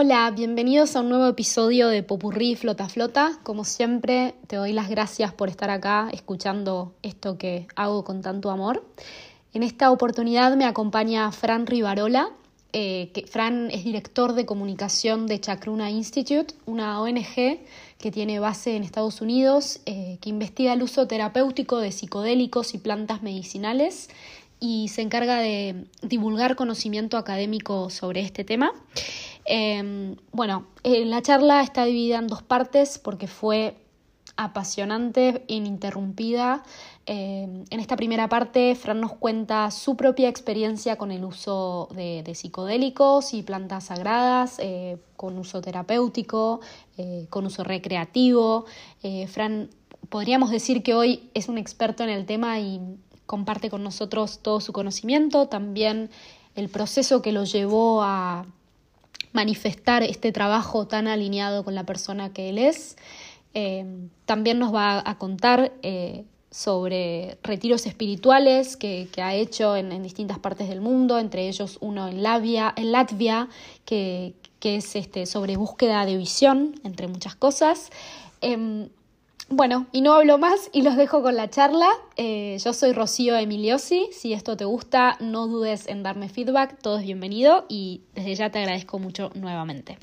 Hola, bienvenidos a un nuevo episodio de Popurrí Flota Flota. Como siempre, te doy las gracias por estar acá escuchando esto que hago con tanto amor. En esta oportunidad me acompaña Fran Rivarola. Eh, que Fran es director de comunicación de Chacruna Institute, una ONG que tiene base en Estados Unidos, eh, que investiga el uso terapéutico de psicodélicos y plantas medicinales y se encarga de divulgar conocimiento académico sobre este tema. Em, bueno, eh, la charla está dividida en dos partes porque fue apasionante ininterrumpida. Em, en esta primera parte, Fran nos cuenta su propia experiencia con el uso de, psicodélicos y plantas sagradas, eh, con uso terapéutico, eh, con uso recreativo. Fran, podríamos decir que hoy es un experto en el tema y comparte con nosotros todo su conocimiento, también el proceso que lo llevó a manifestar este trabajo tan alineado con la persona que él es. Eh, también nos va a contar eh, sobre retiros espirituales que, ha hecho en, distintas partes del mundo, entre ellos uno en, Latvia, en que, es este, sobre búsqueda de visión, entre muchas cosas. Em, bueno, y no hablo más y los dejo con la charla. Eh, yo soy Rocío Emiliosi. Si esto te gusta, no dudes en darme feedback. Todo es bienvenido y desde ya te agradezco mucho nuevamente.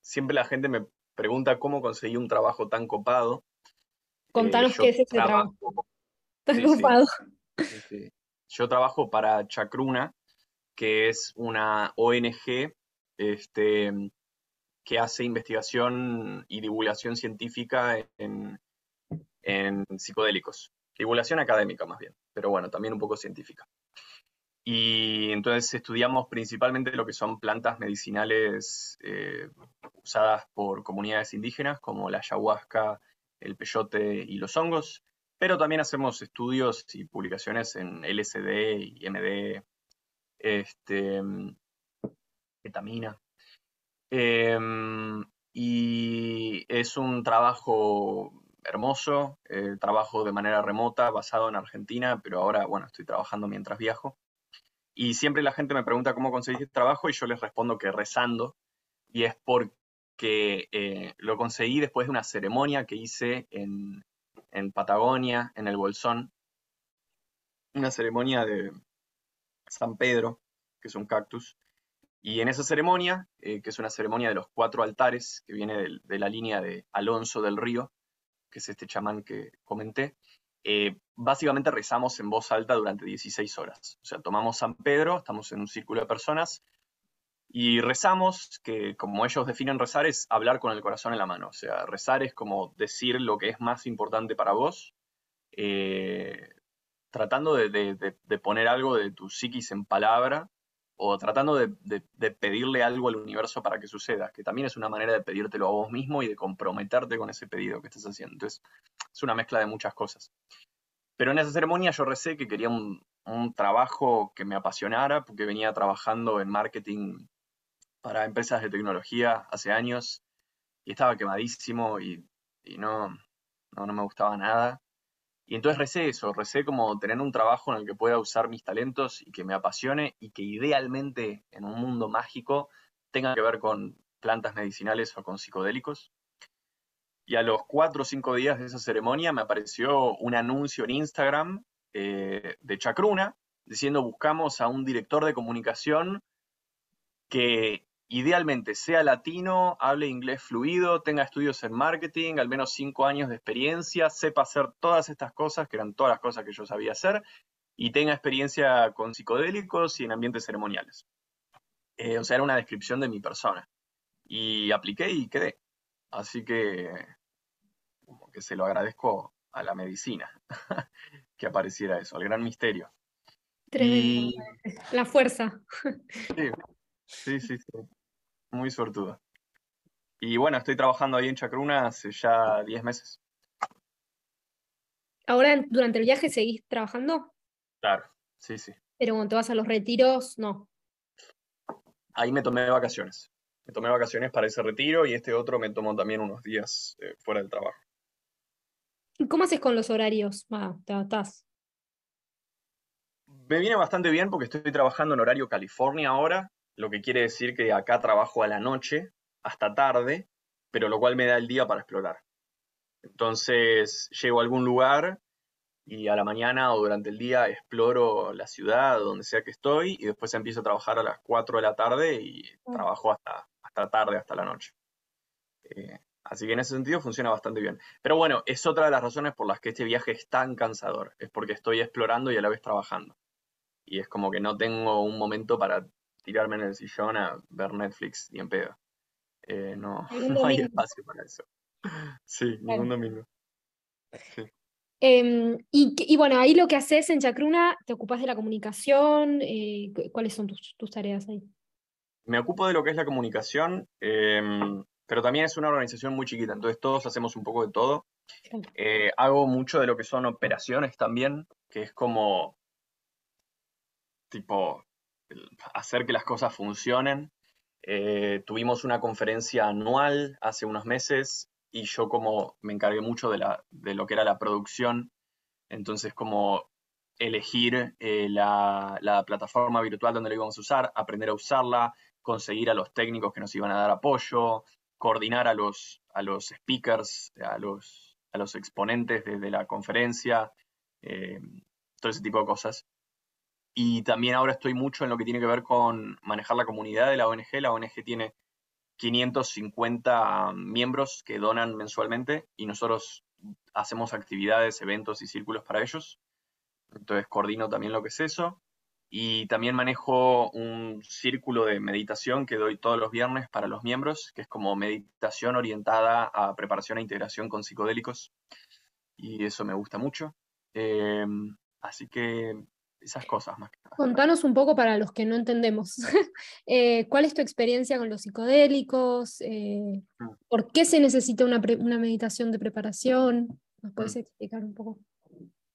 Siempre la gente me pregunta cómo conseguí un trabajo tan copado. Contanos eh, qué es ese trabajo. Tan copado. Yo trabajo para Chacruna, que es una ONG este, que hace investigación y divulgación científica en, psicodélicos. Divulgación académica más bien, pero bueno, también un poco científica. Y entonces estudiamos principalmente lo que son plantas medicinales eh, usadas por comunidades indígenas, como la ayahuasca, el peyote y los hongos, pero también hacemos estudios y publicaciones en LSD y MD, este, ketamina, Em, y es un trabajo hermoso, eh, trabajo de manera remota, basado en Argentina, pero ahora, bueno, estoy trabajando mientras viajo. Y siempre la gente me pregunta cómo conseguí este trabajo y yo les respondo que rezando. Y es porque eh, lo conseguí después de una ceremonia que hice en, en Patagonia, en el Bolsón. Una ceremonia de San Pedro, que es un cactus, y en esa ceremonia, eh, que es una ceremonia de los cuatro altares, que viene de, la línea de Alonso del Río, que es este chamán que comenté, eh, básicamente rezamos en voz alta durante 16 horas. O sea, tomamos San Pedro, estamos en un círculo de personas y rezamos, que como ellos definen rezar, es hablar con el corazón en la mano. O sea, rezar es como decir lo que es más importante para vos, eh, tratando de, de, poner algo de tu psiquis en palabra o tratando de, pedirle algo al universo para que suceda, que también es una manera de pedírtelo a vos mismo y de comprometerte con ese pedido que estás haciendo. Entonces, es una mezcla de muchas cosas. Pero en esa ceremonia yo recé que quería un, trabajo que me apasionara, porque venía trabajando en marketing para empresas de tecnología hace años y estaba quemadísimo y, no, no, no me gustaba nada. Y entonces recé eso, recé como tener un trabajo en el que pueda usar mis talentos y que me apasione y que idealmente en un mundo mágico tenga que ver con plantas medicinales o con psicodélicos. Y a los cuatro o cinco días de esa ceremonia me apareció un anuncio en Instagram eh, de Chacruna diciendo buscamos a un director de comunicación que idealmente sea latino, hable inglés fluido, tenga estudios en marketing, al menos cinco años de experiencia, sepa hacer todas estas cosas, que eran todas las cosas que yo sabía hacer, y tenga experiencia con psicodélicos y en ambientes ceremoniales. Eh, o sea, era una descripción de mi persona. Y apliqué y quedé. Así que, como que se lo agradezco a la medicina que apareciera eso, al gran misterio. Tremendo. La fuerza. Sí, sí, sí muy suertuda. Y bueno, estoy trabajando ahí en Chacruna hace ya 10 meses. ¿Ahora durante el viaje seguís trabajando? Claro, sí, sí. Pero cuando te vas a los retiros, no. Ahí me tomé vacaciones. Me tomé vacaciones para ese retiro y este otro me tomó también unos días eh, fuera del trabajo. ¿Y cómo haces con los horarios? ¿Te adaptás? Me viene bastante bien porque estoy trabajando en horario California ahora, lo que quiere decir que acá trabajo a la noche hasta tarde, pero lo cual me da el día para explorar. Entonces llego a algún lugar y a la mañana o durante el día exploro la ciudad, donde sea que estoy, y después empiezo a trabajar a las 4 de la tarde y mm. trabajo hasta, hasta tarde, hasta la noche. Eh, así que en ese sentido funciona bastante bien. Pero bueno, es otra de las razones por las que este viaje es tan cansador, es porque estoy explorando y a la vez trabajando. Y es como que no tengo un momento para tirarme en el sillón a ver Netflix y en pedo. Eh, no, no hay espacio para eso. Sí, ningún domingo. Sí. Em, y, bueno, ahí lo que haces en Chacruna, te ocupas de la comunicación, eh, ¿cuáles son tus, tareas ahí? Me ocupo de lo que es la comunicación, em, pero también es una organización muy chiquita, entonces todos hacemos un poco de todo. Eh, hago mucho de lo que son operaciones también, que es como, tipo, hacer que las cosas funcionen. Eh, tuvimos una conferencia anual hace unos meses y yo como me encargué mucho de, lo que era la producción, entonces como elegir eh, la, plataforma virtual donde lo íbamos a usar, aprender a usarla, conseguir a los técnicos que nos iban a dar apoyo, coordinar a los, a los speakers, a los, a los exponentes de, la conferencia, eh, todo ese tipo de cosas. Y también ahora estoy mucho en lo que tiene que ver con manejar la comunidad de la ONG. La ONG tiene 550 miembros que donan mensualmente y nosotros hacemos actividades, eventos y círculos para ellos. Entonces coordino también lo que es eso. Y también manejo un círculo de meditación que doy todos los viernes para los miembros, que es como meditación orientada a preparación e integración con psicodélicos. Y eso me gusta mucho. Em, así que esas cosas más que nada. Contanos un poco para los que no entendemos. Eh, ¿Cuál es tu experiencia con los psicodélicos? Eh, mm. ¿Por qué se necesita una, meditación de preparación? ¿Nos puedes mm. explicar un poco?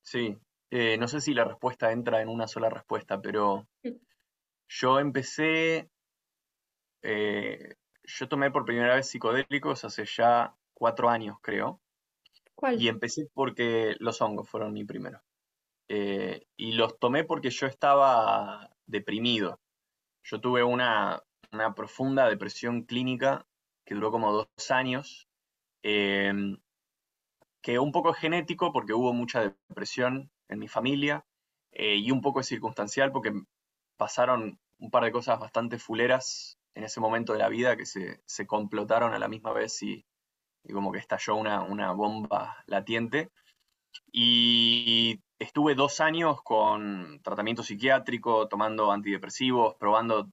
Sí, eh, no sé si la respuesta entra en una sola respuesta, pero yo empecé, yo tomé por primera vez psicodélicos hace ya cuatro años, creo. ¿Cuál? Y empecé porque los hongos fueron mi primero. Eh, y los tomé porque yo estaba deprimido. Yo tuve una, profunda depresión clínica que duró como dos años, em, que un poco genético porque hubo mucha depresión en mi familia eh, y un poco circunstancial porque pasaron un par de cosas bastante fuleras en ese momento de la vida que se, complotaron a la misma vez y, como que estalló una, una bomba latiente. Y Estuve dos años con tratamiento psiquiátrico, tomando antidepresivos, probando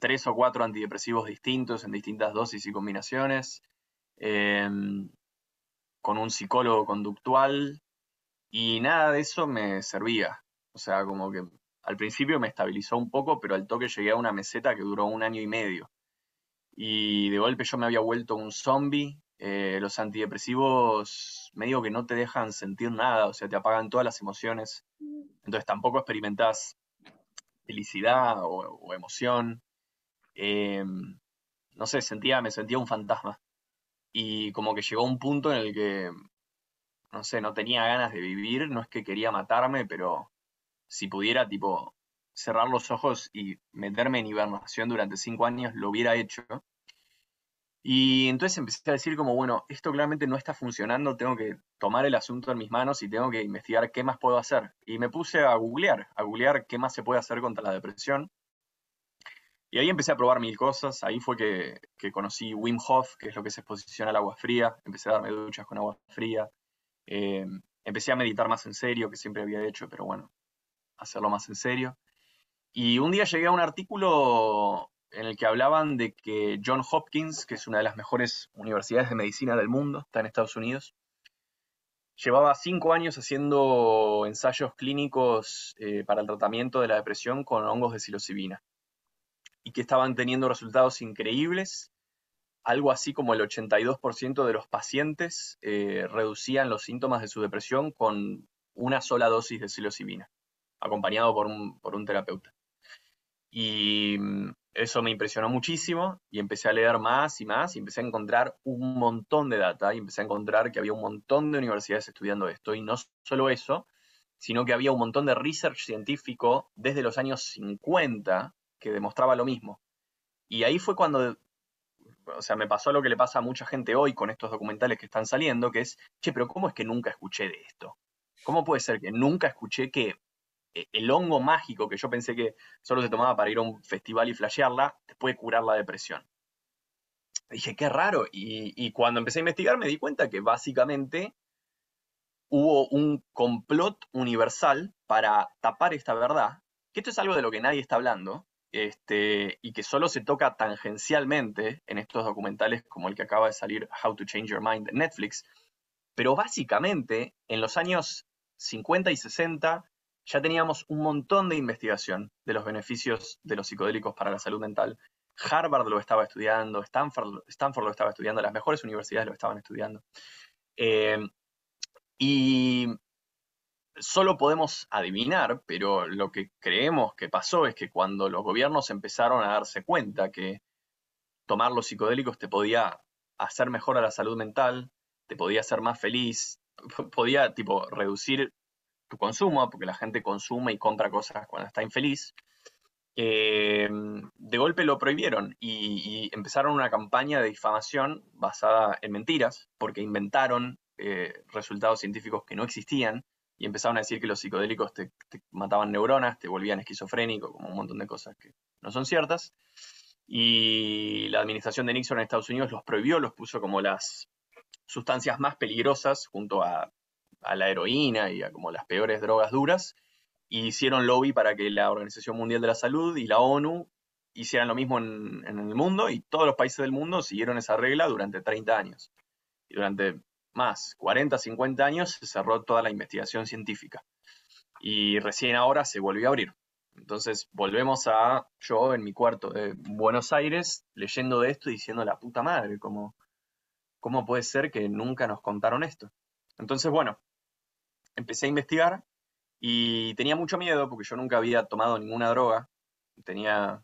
tres o cuatro antidepresivos distintos en distintas dosis y combinaciones, em, con un psicólogo conductual, y nada de eso me servía. O sea, como que al principio me estabilizó un poco, pero al toque llegué a una meseta que duró un año y medio. Y de golpe yo me había vuelto un zombie. Eh, los antidepresivos medio que no te dejan sentir nada, o sea, te apagan todas las emociones. Entonces tampoco experimentas felicidad o, emoción. Em, no sé, sentía, me sentía un fantasma. Y como que llegó un punto en el que, no sé, no tenía ganas de vivir, no es que quería matarme, pero si pudiera, tipo, cerrar los ojos y meterme en hibernación durante cinco años, lo hubiera hecho. Y entonces empecé a decir como, bueno, esto claramente no está funcionando, tengo que tomar el asunto en mis manos y tengo que investigar qué más puedo hacer. Y me puse a googlear, a googlear qué más se puede hacer contra la depresión. Y ahí empecé a probar mil cosas, ahí fue que, conocí Wim Hof, que es lo que se exposición al agua fría, empecé a darme duchas con agua fría, eh, empecé a meditar más en serio, que siempre había hecho, pero bueno, hacerlo más en serio. Y un día llegué a un artículo en el que hablaban de que John Hopkins, que es una de las mejores universidades de medicina del mundo, está en Estados Unidos, llevaba cinco años haciendo ensayos clínicos eh, para el tratamiento de la depresión con hongos de psilocibina y que estaban teniendo resultados increíbles. Algo así como el 82% de los pacientes eh, reducían los síntomas de su depresión con una sola dosis de psilocibina, acompañado por un, por un terapeuta. Y mm, eso me impresionó muchísimo y empecé a leer más y más y empecé a encontrar un montón de data y empecé a encontrar que había un montón de universidades estudiando esto y no solo eso, sino que había un montón de research científico desde los años 50 que demostraba lo mismo, Y ahí fue cuando, o sea, me pasó lo que le pasa a mucha gente hoy con estos documentales que están saliendo, que es, che, pero ¿cómo es que nunca escuché de esto? ¿Cómo puede ser que nunca escuché que el hongo mágico que yo pensé que solo se tomaba para ir a un festival y flashearla, te puede curar la depresión? Dije, qué raro. Y, cuando empecé a investigar me di cuenta que básicamente hubo un complot universal para tapar esta verdad, que esto es algo de lo que nadie está hablando, este, y que solo se toca tangencialmente en estos documentales como el que acaba de salir How to Change Your Mind Netflix, pero básicamente en los años 50 y 60 ya teníamos un montón de investigación de los beneficios de los psicodélicos para la salud mental. Harvard lo estaba estudiando, Stanford, lo estaba estudiando, las mejores universidades lo estaban estudiando. Eh, y solo podemos adivinar, pero lo que creemos que pasó es que cuando los gobiernos empezaron a darse cuenta que tomar los psicodélicos te podía hacer mejor a la salud mental, te podía hacer más feliz, podía tipo reducir consumo, porque la gente consume y compra cosas cuando está infeliz, eh, de golpe lo prohibieron y, empezaron una campaña de difamación basada en mentiras, porque inventaron eh, resultados científicos que no existían y empezaron a decir que los psicodélicos te, mataban neuronas, te volvían esquizofrénico, como un montón de cosas que no son ciertas. Y la administración de Nixon en Estados Unidos los prohibió, los puso como las sustancias más peligrosas junto a, la heroína y a como las peores drogas duras. Y hicieron lobby para que la Organización Mundial de la Salud y la ONU hicieran lo mismo en, en el mundo y todos los países del mundo siguieron esa regla durante 30 años. Y durante más, 40, 50 años, se cerró toda la investigación científica. Y recién ahora se volvió a abrir. Entonces volvemos a yo en mi cuarto de Buenos Aires leyendo de esto y diciendo la puta madre, ¿cómo, ¿cómo puede ser que nunca nos contaron esto? Entonces, bueno, empecé a investigar y tenía mucho miedo porque yo nunca había tomado ninguna droga. Tenía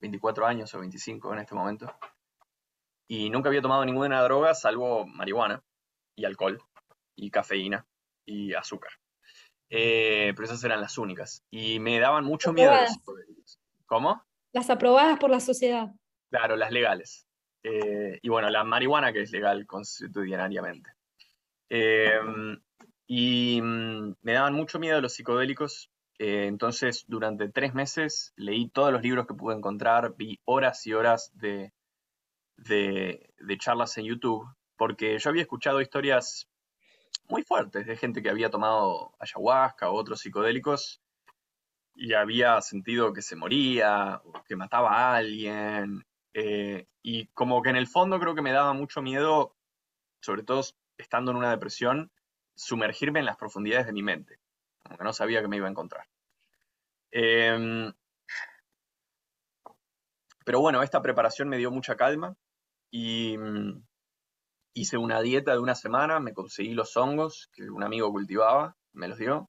24 años o 25 en este momento. Y nunca había tomado ninguna droga salvo marihuana y alcohol y cafeína y azúcar. Eh, pero esas eran las únicas. Y me daban mucho miedo ¿Cómo? Las aprobadas por la sociedad. Claro, las legales. Eh, y bueno, la marihuana que es legal constitucionariamente. Em, y mm, me daban mucho miedo los psicodélicos. Eh, entonces, durante tres meses leí todos los libros que pude encontrar, vi horas y horas de, de, charlas en YouTube porque yo había escuchado historias muy fuertes de gente que había tomado ayahuasca o otros psicodélicos y había sentido que se moría o que mataba a alguien. Eh, y como que en el fondo creo que me daba mucho miedo, sobre todo estando en una depresión, sumergirme en las profundidades de mi mente, como que no sabía que me iba a encontrar. Em, pero bueno, esta preparación me dio mucha calma y mm, hice una dieta de una semana, me conseguí los hongos que un amigo cultivaba, me los dio,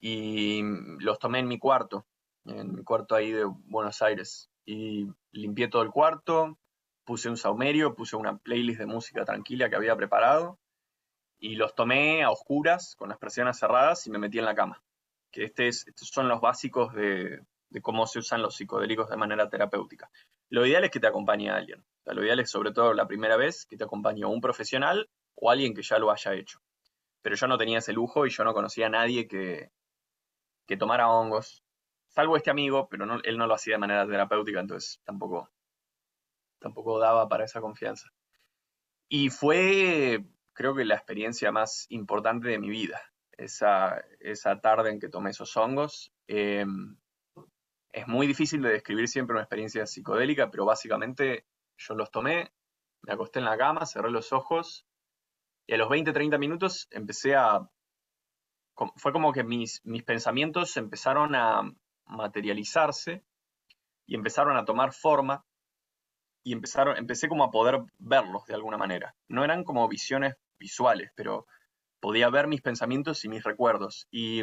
y los tomé en mi cuarto, en mi cuarto ahí de Buenos Aires. Y limpié todo el cuarto, puse un saumerio, puse una playlist de música tranquila que había preparado, y los tomé a oscuras, con las persianas cerradas, y me metí en la cama. Que este estos son los básicos de, cómo se usan los psicodélicos de manera terapéutica. Lo ideal es que te acompañe alguien lo ideal es sobre todo la primera vez que te acompañó un profesional o alguien que ya lo haya hecho. Pero yo no tenía ese lujo y yo no conocía a nadie que, que tomara hongos, salvo este amigo, pero él no lo hacía de manera terapéutica, entonces tampoco, tampoco daba para esa confianza. Y fue, creo que la experiencia más importante de mi vida, esa, esa tarde en que tomé esos hongos. Em, es muy difícil de describir siempre una experiencia psicodélica, pero básicamente yo los tomé, me acosté en la cama, cerré los ojos y a los 20, 30 minutos empecé a... Fue como que mis, mis pensamientos empezaron a materializarse y empezaron a tomar forma y empezaron, empecé como a poder verlos de alguna manera. No eran como visiones visuales, pero podía ver mis pensamientos y mis recuerdos. Y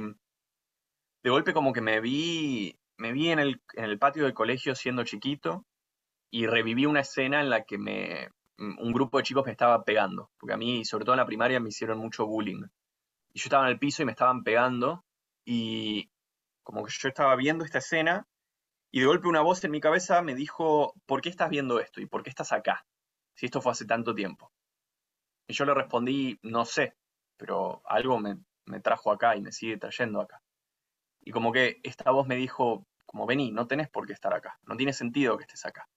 de golpe como que me vi, me vi en el, en el patio del colegio siendo chiquito y reviví una escena en la que me, mm, un grupo de chicos me estaba pegando, porque a mí, sobre todo en la primaria, me hicieron mucho bullying. Y yo estaba en el piso y me estaban pegando y como que yo estaba viendo esta escena Y de golpe una voz en mi cabeza me dijo, ¿por qué estás viendo esto? ¿Y por qué estás acá? Si esto fue hace tanto tiempo. Y yo le respondí, no sé, pero algo me, me trajo acá y me sigue trayendo acá. Y como que esta voz me dijo, como vení, no tenés por qué estar acá, no tiene sentido que estés acá.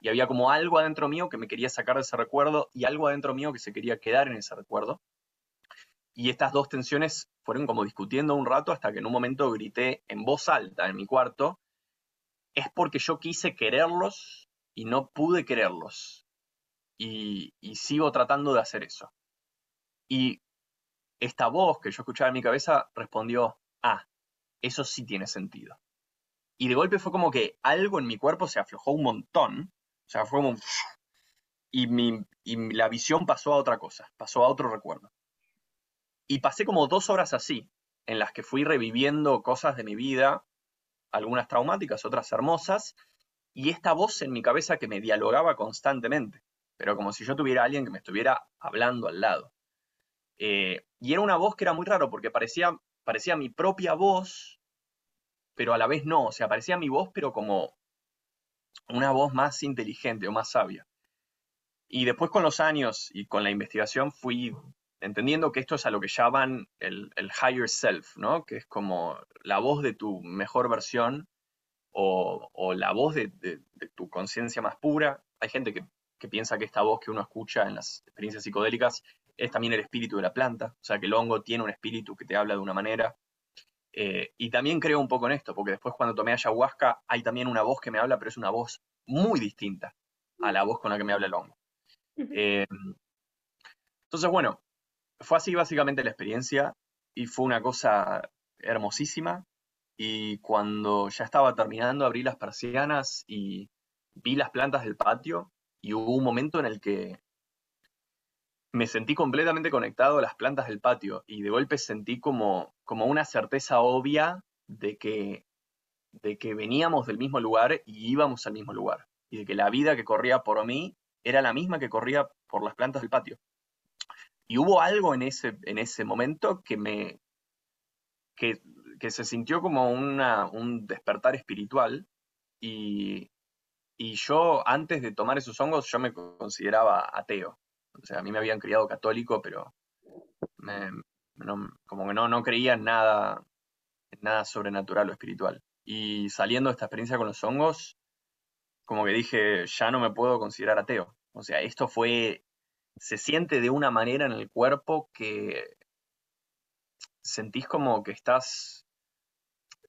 Y había como algo adentro mío que me quería sacar de ese recuerdo y algo adentro mío que se quería quedar en ese recuerdo. Y estas dos tensiones fueron como discutiendo un rato hasta que en un momento grité en voz alta en mi cuarto, es porque yo quise quererlos y no pude quererlos. Y, sigo tratando de hacer eso. Y esta voz que yo escuchaba en mi cabeza respondió, ah, eso sí tiene sentido. Y de golpe fue como que algo en mi cuerpo se aflojó un montón. O sea, fue como... Y, mi, y la visión pasó a otra cosa, pasó a otro recuerdo. Y pasé como dos horas así, en las que fui reviviendo cosas de mi vida, algunas traumáticas, otras hermosas, y esta voz en mi cabeza que me dialogaba constantemente, pero como si yo tuviera a alguien que me estuviera hablando al lado. Eh, y era una voz que era muy raro porque parecía, parecía mi propia voz, pero a la vez no, o sea, parecía mi voz, pero como una voz más inteligente o más sabia. Y después con los años y con la investigación fui entendiendo que esto es a lo que llaman el, higher self, ¿no? Que es como la voz de tu mejor versión o, la voz de, tu conciencia más pura. Hay gente que, piensa que esta voz que uno escucha en las experiencias psicodélicas es también el espíritu de la planta, o sea, que el hongo tiene un espíritu que te habla de una manera. Eh, y también creo un poco en esto, porque después cuando tomé ayahuasca hay también una voz que me habla, pero es una voz muy distinta a la voz con la que me habla el hongo. Eh, entonces, bueno, fue así básicamente la experiencia y fue una cosa hermosísima. Y cuando ya estaba terminando, abrí las persianas y vi las plantas del patio y hubo un momento en el que me sentí completamente conectado a las plantas del patio y de golpe sentí como, como una certeza obvia de que, de que veníamos del mismo lugar y íbamos al mismo lugar. Y de que la vida que corría por mí era la misma que corría por las plantas del patio. Y hubo algo en ese, en ese momento que me. que, se sintió como una, un despertar espiritual. Y, yo, antes de tomar esos hongos, yo me consideraba ateo. O sea, a mí me habían criado católico, pero como que no, no creía nada, en nada sobrenatural o espiritual. Y saliendo de esta experiencia con los hongos, como que dije, ya no me puedo considerar ateo. O sea, esto fue se siente de una manera en el cuerpo que sentís como que estás,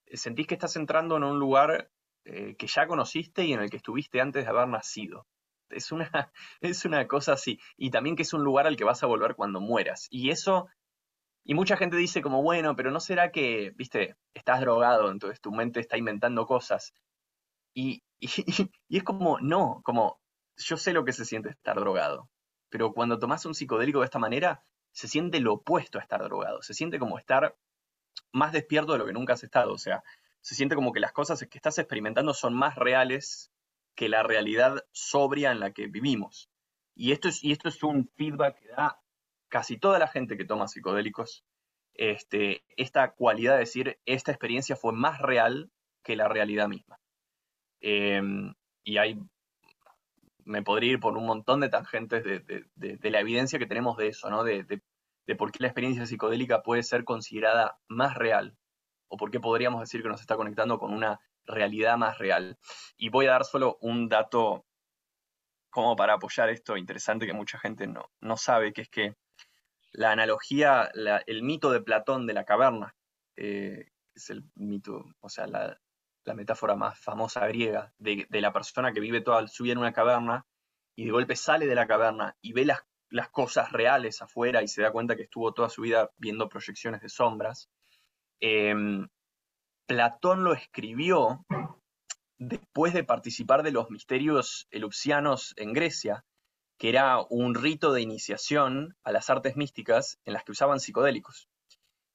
sentís que estás entrando en un lugar eh, que ya conociste y en el que estuviste antes de haber nacido. Es una, es una cosa así. Y también que es un lugar al que vas a volver cuando mueras. Y eso, y mucha gente dice como, bueno, pero ¿no será que, viste, estás drogado, entonces tu mente está inventando cosas? Y, y, y es como, no, como, yo sé lo que se siente estar drogado pero cuando tomas un psicodélico de esta manera, se siente lo opuesto a estar drogado, se siente como estar más despierto de lo que nunca has estado, o sea, se siente como que las cosas que estás experimentando son más reales que la realidad sobria en la que vivimos. Y esto es, y esto es un feedback que da casi toda la gente que toma psicodélicos, este, esta cualidad de decir, esta experiencia fue más real que la realidad misma. Em, y hay me podría ir por un montón de tangentes de, la evidencia que tenemos de eso, ¿no? De, por qué la experiencia psicodélica puede ser considerada más real, o por qué podríamos decir que nos está conectando con una realidad más real. Y voy a dar solo un dato como para apoyar esto interesante que mucha gente no, no sabe, que es que la analogía, el mito de Platón de la caverna, eh, es el mito, o sea, la, metáfora más famosa griega, de, la persona que vive toda su vida en una caverna y de golpe sale de la caverna y ve las, las cosas reales afuera y se da cuenta que estuvo toda su vida viendo proyecciones de sombras. Em, Platón lo escribió después de participar de los misterios elupsianos en Grecia, que era un rito de iniciación a las artes místicas en las que usaban psicodélicos.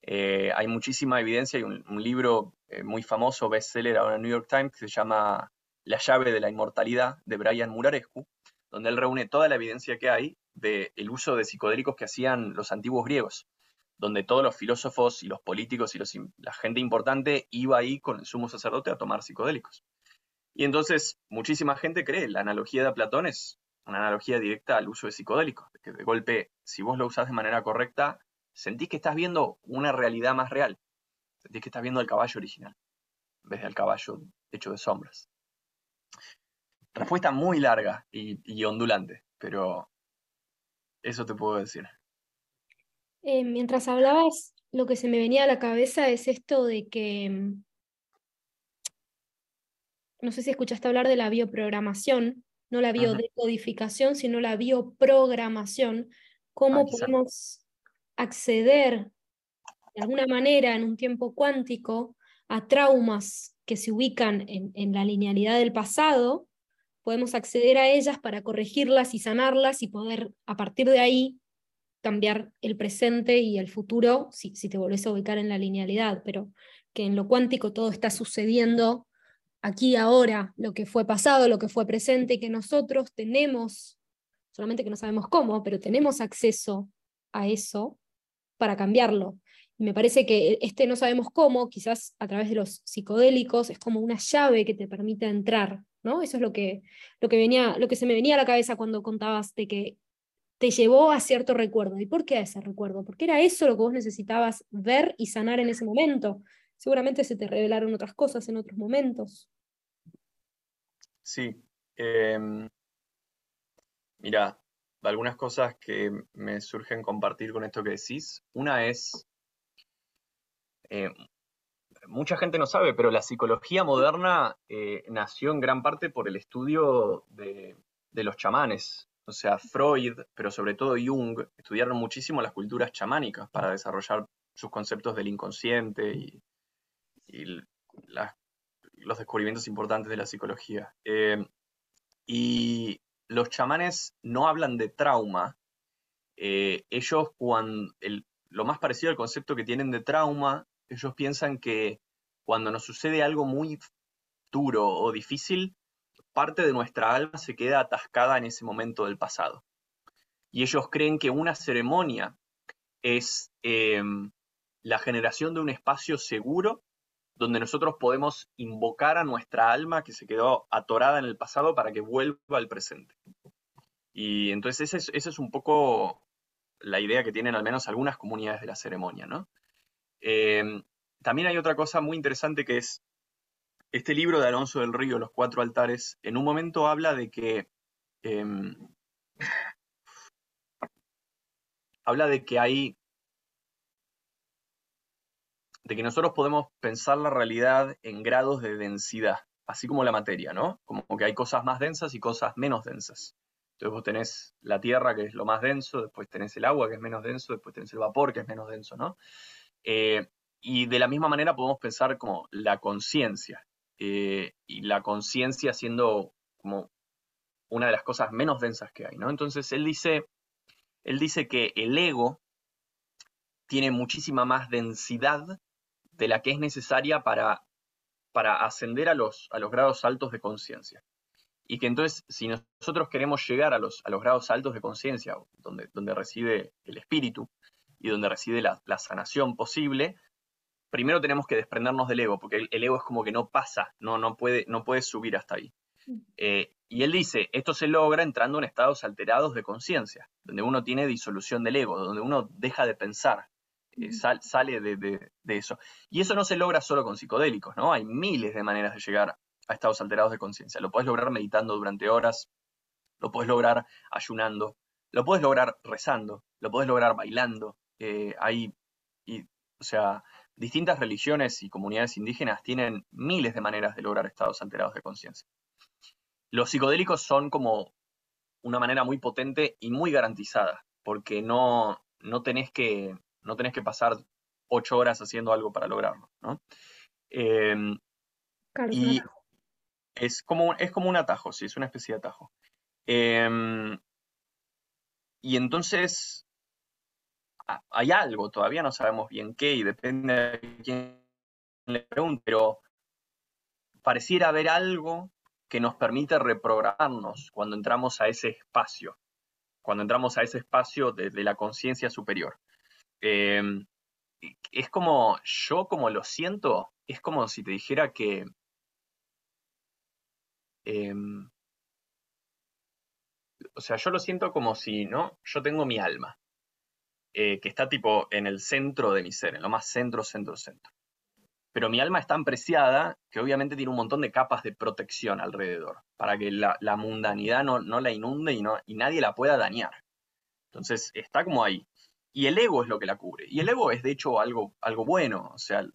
Eh, hay muchísima evidencia, hay un, libro eh, muy famoso, bestseller ahora en New York Times, que se llama La llave de la inmortalidad, de Brian Murarescu, donde él reúne toda la evidencia que hay del uso de psicodélicos que hacían los antiguos griegos, donde todos los filósofos y los políticos y la gente importante iba ahí con el sumo sacerdote a tomar psicodélicos. Y entonces muchísima gente cree, la analogía de Platón es una analogía directa al uso de psicodélicos, que de golpe, si vos lo usás de manera correcta, sentís que estás viendo una realidad más real, sentís que estás viendo el caballo original, en vez del caballo hecho de sombras. Respuesta muy larga y, ondulante, pero eso te puedo decir. Eh, mientras hablabas, lo que se me venía a la cabeza es esto de que, mm, no sé si escuchaste hablar de la bioprogramación, no la biodecodificación, sino la bioprogramación, cómo ah, podemos acceder de alguna manera en un tiempo cuántico a traumas que se ubican en, la linealidad del pasado, podemos acceder a ellas para corregirlas y sanarlas y poder a partir de ahí cambiar el presente y el futuro si, si te volvés a ubicar en la linealidad, pero que en lo cuántico todo está sucediendo aquí ahora, lo que fue pasado, lo que fue presente, y que nosotros tenemos, solamente que no sabemos cómo, pero tenemos acceso a eso para cambiarlo. Y me parece que este no sabemos cómo, quizás a través de los psicodélicos, es como una llave que te permite entrar, ¿no? Eso es lo que, lo que, venía, lo que se me venía a la cabeza cuando contabas de que te llevó a cierto recuerdo. ¿Y por qué a ese recuerdo? Porque era eso lo que vos necesitabas ver y sanar en ese momento. Seguramente se te revelaron otras cosas en otros momentos. Sí. Eh, mira, algunas cosas que me surgen compartir con esto que decís. Una es, eh, mucha gente no sabe, pero la psicología moderna eh, nació en gran parte por el estudio de, los chamanes. O sea, Freud, pero sobre todo Jung, estudiaron muchísimo las culturas chamánicas para desarrollar sus conceptos del inconsciente y, los descubrimientos importantes de la psicología. Eh, y los chamanes no hablan de trauma. Eh, ellos, cuando lo más parecido al concepto que tienen de trauma, ellos piensan que cuando nos sucede algo muy duro o difícil, parte de nuestra alma se queda atascada en ese momento del pasado. Y ellos creen que una ceremonia es em, la generación de un espacio seguro donde nosotros podemos invocar a nuestra alma que se quedó atorada en el pasado para que vuelva al presente. Y entonces esa es, un poco la idea que tienen al menos algunas comunidades de la ceremonia, ¿no? Eh, también hay otra cosa muy interesante que es este libro de Alonso del Río, Los Cuatro Altares, en un momento habla de que em, habla de que hay de que nosotros podemos pensar la realidad en grados de densidad, así como la materia, ¿no? Como que hay cosas más densas y cosas menos densas. Entonces vos tenés la tierra, que es lo más denso, después tenés el agua, que es menos denso, después tenés el vapor, que es menos denso, ¿no? Eh, y de la misma manera podemos pensar como la conciencia, eh, y la conciencia siendo como una de las cosas menos densas que hay, ¿no? Entonces él dice, él dice que el ego tiene muchísima más densidad de la que es necesaria para, para ascender a los, a los grados altos de conciencia. Y que entonces, si nosotros queremos llegar a los, a los grados altos de conciencia, donde, donde reside el espíritu y donde reside la, sanación posible, primero tenemos que desprendernos del ego, porque el, ego es como que no pasa, no, no, puede, no puede subir hasta ahí. Eh, y él dice, esto se logra entrando en estados alterados de conciencia, donde uno tiene disolución del ego, donde uno deja de pensar, eh, sale de, eso. Y eso no se logra solo con psicodélicos, ¿no? Hay miles de maneras de llegar a estados alterados de conciencia. Lo puedes lograr meditando durante horas, lo puedes lograr ayunando, lo puedes lograr rezando, lo puedes lograr bailando. Eh, hay, o sea, distintas religiones y comunidades indígenas tienen miles de maneras de lograr estados alterados de conciencia. Los psicodélicos son como una manera muy potente y muy garantizada, porque no, no tenés que no tenés que pasar ocho horas haciendo algo para lograrlo, ¿no? Em, y es como, es como un atajo, sí, es una especie de atajo. Em, y entonces hay algo, todavía no sabemos bien qué y depende de quién le pregunte, pero pareciera haber algo que nos permite reprogramarnos cuando entramos a ese espacio, cuando entramos a ese espacio de la conciencia superior. Em, es como, yo como lo siento, es como si te dijera que em, o sea, yo lo siento como si, ¿no? Yo tengo mi alma, eh, que está tipo en el centro de mi ser, en lo más centro, centro, centro. Pero mi alma es tan preciada que obviamente tiene un montón de capas de protección alrededor, para que la, mundanidad no, no, la inunde y, no, y nadie la pueda dañar. Entonces, está como ahí. Y el ego es lo que la cubre. Y el ego es, de hecho, algo, algo bueno. O sea,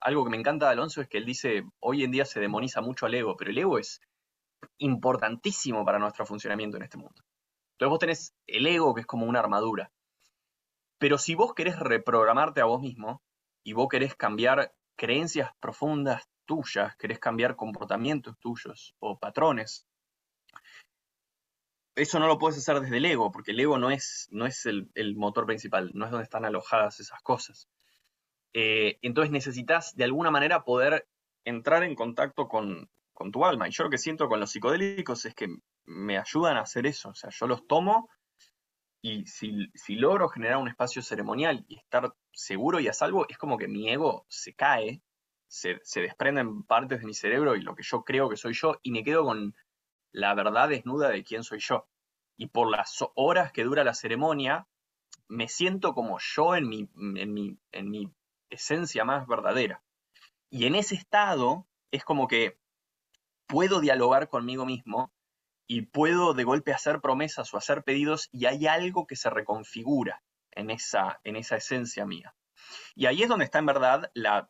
algo que me encanta de Alonso es que él dice, hoy en día se demoniza mucho al ego, pero el ego es importantísimo para nuestro funcionamiento en este mundo. Entonces vos tenés el ego que es como una armadura. Pero si vos querés reprogramarte a vos mismo y vos querés cambiar creencias profundas tuyas, querés cambiar comportamientos tuyos o patrones, eso no lo puedes hacer desde el ego, porque el ego no es, no es el, motor principal, no es donde están alojadas esas cosas. Eh, entonces necesitas de alguna manera poder entrar en contacto con, con tu alma. Y yo lo que siento con los psicodélicos es que me ayudan a hacer eso. O sea, yo los tomo y si, logro generar un espacio ceremonial y estar seguro y a salvo, es como que mi ego se cae, se, se desprenden partes de mi cerebro y lo que yo creo que soy yo y me quedo con la verdad desnuda de quién soy yo. Y por las horas que dura la ceremonia, me siento como yo en mi, en mi, en mi esencia más verdadera. Y en ese estado es como que puedo dialogar conmigo mismo y puedo de golpe hacer promesas o hacer pedidos y hay algo que se reconfigura en esa, en esa esencia mía. Y ahí es donde está en verdad la,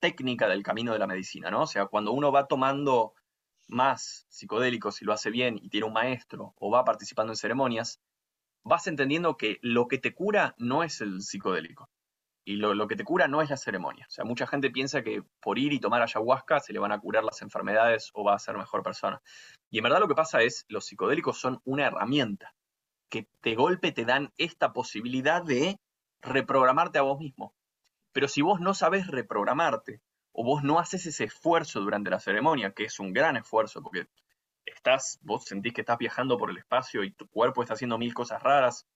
técnica del camino de la medicina, ¿no? O sea, cuando uno va tomando más psicodélicos y lo hace bien y tiene un maestro o va participando en ceremonias, vas entendiendo que lo que te cura no es el psicodélico, y lo, que te cura no es la ceremonia. O sea, mucha gente piensa que por ir y tomar ayahuasca se le van a curar las enfermedades o va a ser mejor persona. Y en verdad lo que pasa es, los psicodélicos son una herramienta que de golpe te dan esta posibilidad de reprogramarte a vos mismo. Pero si vos no sabes reprogramarte, o vos no haces ese esfuerzo durante la ceremonia, que es un gran esfuerzo, porque estás, vos sentís que estás viajando por el espacio y tu cuerpo está haciendo mil cosas raras,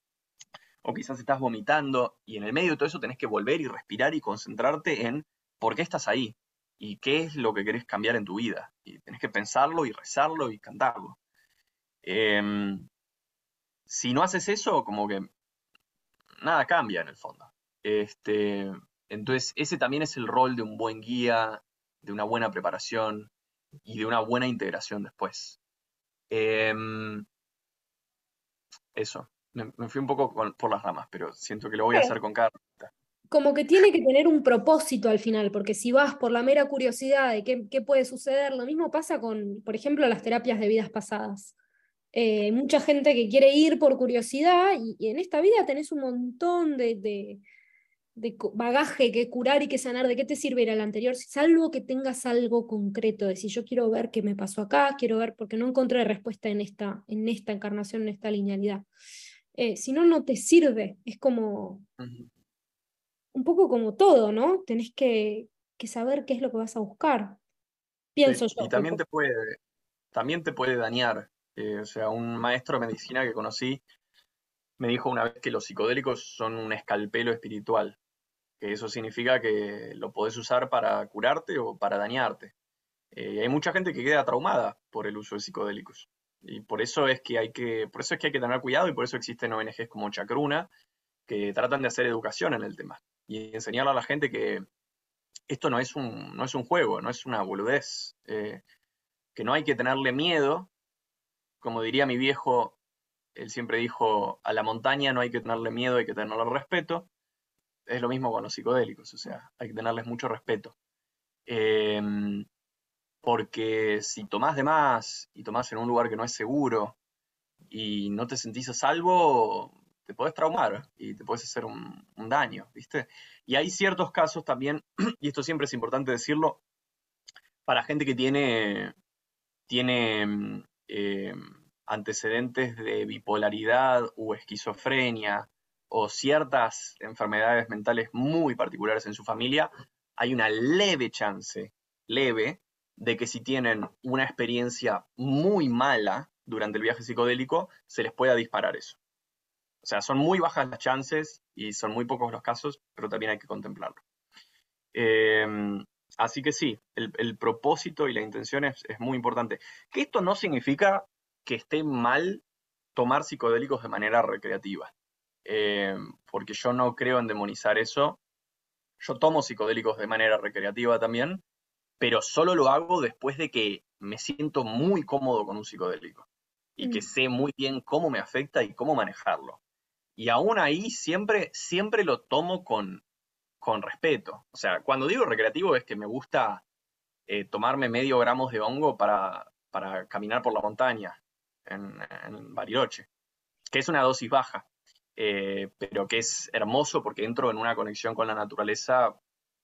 o quizás estás vomitando y en el medio de todo eso tenés que volver y respirar y concentrarte en por qué estás ahí y qué es lo que querés cambiar en tu vida. Y tenés que pensarlo y rezarlo y cantarlo. Em, si no haces eso, como que nada cambia en el fondo. Este, entonces, ese también es el rol de un buen guía, de una buena preparación y de una buena integración después. Em, eso me, fui un poco por las ramas, pero siento que lo voy a hacer con cada Como que tiene que tener un propósito al final, porque si vas por la mera curiosidad de qué, puede suceder, lo mismo pasa con, por ejemplo, las terapias de vidas pasadas. Eh, mucha gente que quiere ir por curiosidad y, en esta vida tenés un montón de, de, bagaje que curar y que sanar. ¿De qué te sirve ir al anterior? Salvo que tengas algo concreto, de si yo quiero ver qué me pasó acá, quiero ver, porque no encontré respuesta en esta, en esta encarnación, en esta linealidad. Eh, si no, no te sirve. Es como un poco como todo, ¿no? Tenés que, saber qué es lo que vas a buscar. Pienso yo. Y también te puede, también te puede dañar. Eh, o sea, un maestro de medicina que conocí me dijo una vez que los psicodélicos son un escalpelo espiritual. Que eso significa que lo podés usar para curarte o para dañarte. Eh, y hay mucha gente que queda traumada por el uso de psicodélicos. Y por eso es que hay que, por eso es que hay que tener cuidado y por eso existen ONGs como Chacruna que tratan de hacer educación en el tema y enseñarle a la gente que esto no es un, no es un juego, no es una boludez, eh, que no hay que tenerle miedo, como diría mi viejo, él siempre dijo, a la montaña no hay que tenerle miedo, hay que tenerle respeto, es lo mismo con los psicodélicos, o sea, hay que tenerles mucho respeto. Eh, porque si tomás de más y tomás en un lugar que no es seguro y no te sentís a salvo, te podés traumar y te puedes hacer un, daño, ¿viste? Y hay ciertos casos también, y esto siempre es importante decirlo, para gente que tiene, tiene eh, antecedentes de bipolaridad o esquizofrenia o ciertas enfermedades mentales muy particulares en su familia, hay una leve chance, leve, de que si tienen una experiencia muy mala durante el viaje psicodélico, se les pueda disparar eso. O sea, son muy bajas las chances y son muy pocos los casos, pero también hay que contemplarlo. Em, Así que sí, el, propósito y la intención es, muy importante. Que esto no significa que esté mal tomar psicodélicos de manera recreativa, eh, porque yo no creo en demonizar eso. Yo tomo psicodélicos de manera recreativa también, pero solo lo hago después de que me siento muy cómodo con un psicodélico y que mm. sé muy bien cómo me afecta y cómo manejarlo. Y aún ahí siempre, siempre lo tomo con, con respeto. O sea, cuando digo recreativo es que me gusta eh, tomarme medio gramos de hongo para, para caminar por la montaña en, Bariloche, que es una dosis baja, eh, pero que es hermoso porque entro en una conexión con la naturaleza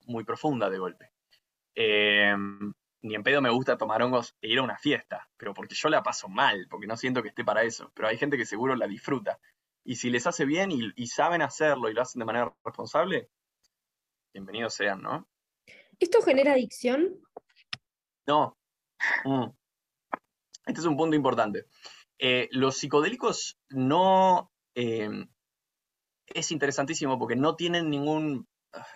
muy profunda de golpe. Eh, ni en pedo me gusta tomar hongos e ir a una fiesta, pero porque yo la paso mal, porque no siento que esté para eso, pero hay gente que seguro la disfruta. Y si les hace bien y saben hacerlo y lo hacen de manera responsable, bienvenidos sean, ¿no? ¿Esto genera adicción? No. Mm. Este es un punto importante. Eh, los psicodélicos no... Eh, es interesantísimo porque no tienen ningún...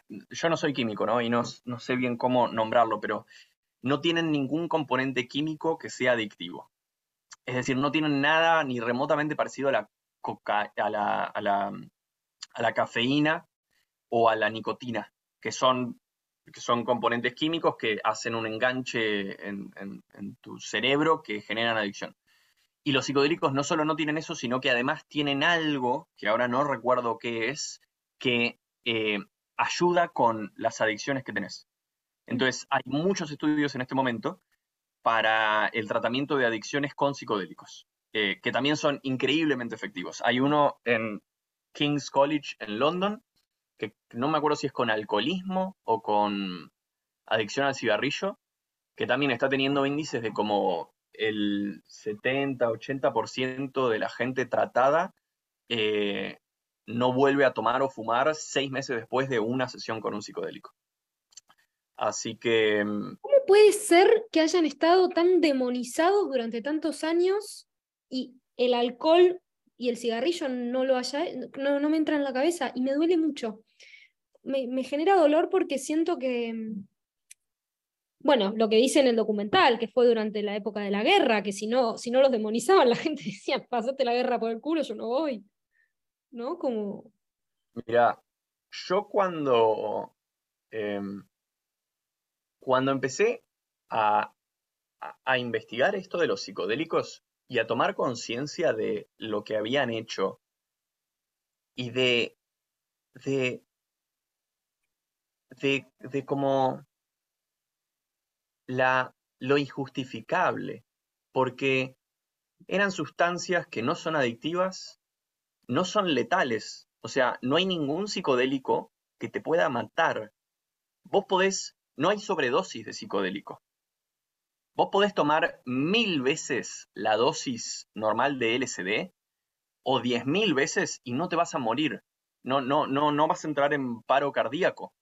Yo no soy químico, ¿no? Y no, no sé bien cómo nombrarlo, pero no tienen ningún componente químico que sea adictivo. Es decir, no tienen nada ni remotamente parecido a la, coca, a la, a la, a la cafeína o a la nicotina que son, que son componentes químicos que hacen un enganche en, tu cerebro que generan adicción. Y los psicodélicos no solo no tienen eso, sino que además tienen algo, que ahora no recuerdo qué es, que eh, ayuda con las adicciones que tenés. Entonces, hay muchos estudios en este momento para el tratamiento de adicciones con psicodélicos, que también son increíblemente efectivos. Hay uno en King's College en London, que no me acuerdo si es con alcoholismo o con adicción al cigarrillo, que también está teniendo índices de como el 70-80% de la gente tratada eh, no vuelve a tomar o fumar seis meses después de una sesión con un psicodélico. Así que... Mm, ¿Cómo puede ser que hayan estado tan demonizados durante tantos años y el alcohol y el cigarrillo no lo haya, no, no me entra en la cabeza y me duele mucho? me, genera dolor porque siento que, bueno, lo que dice en el documental, que fue durante la época de la guerra, que si no, si no los demonizaban, la gente decía, pasate la guerra por el culo, yo no voy. ¿No? Como... Mira, yo cuando, em, cuando empecé a, a, investigar esto de los psicodélicos y a tomar conciencia de lo que habían hecho y de, de de, de como la, lo injustificable, porque eran sustancias que no son adictivas, no son letales, o sea, no hay ningún psicodélico que te pueda matar. Vos podés, no hay sobredosis de psicodélico. Vos podés tomar mil veces la dosis normal de LSD o diez mil veces y no te vas a morir. No, no, no, no vas a entrar en paro cardíaco.